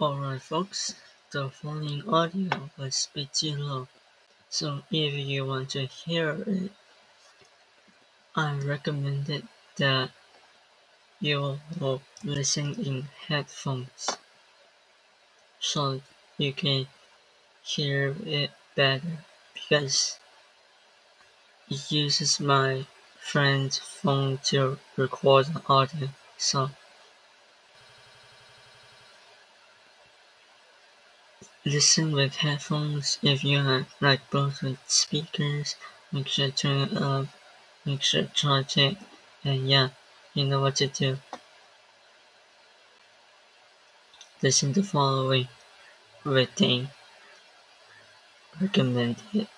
Alright folks, the following audio was too low, so if you want to hear it, I recommend it that you will listen in headphones so you can hear it better. Because it uses my friend's phone to record the audio so Listen with headphones if you have like Bluetooth speakers. Make sure to turn it up. Make sure to charge it. And yeah, you know what to do. Listen to following written recommended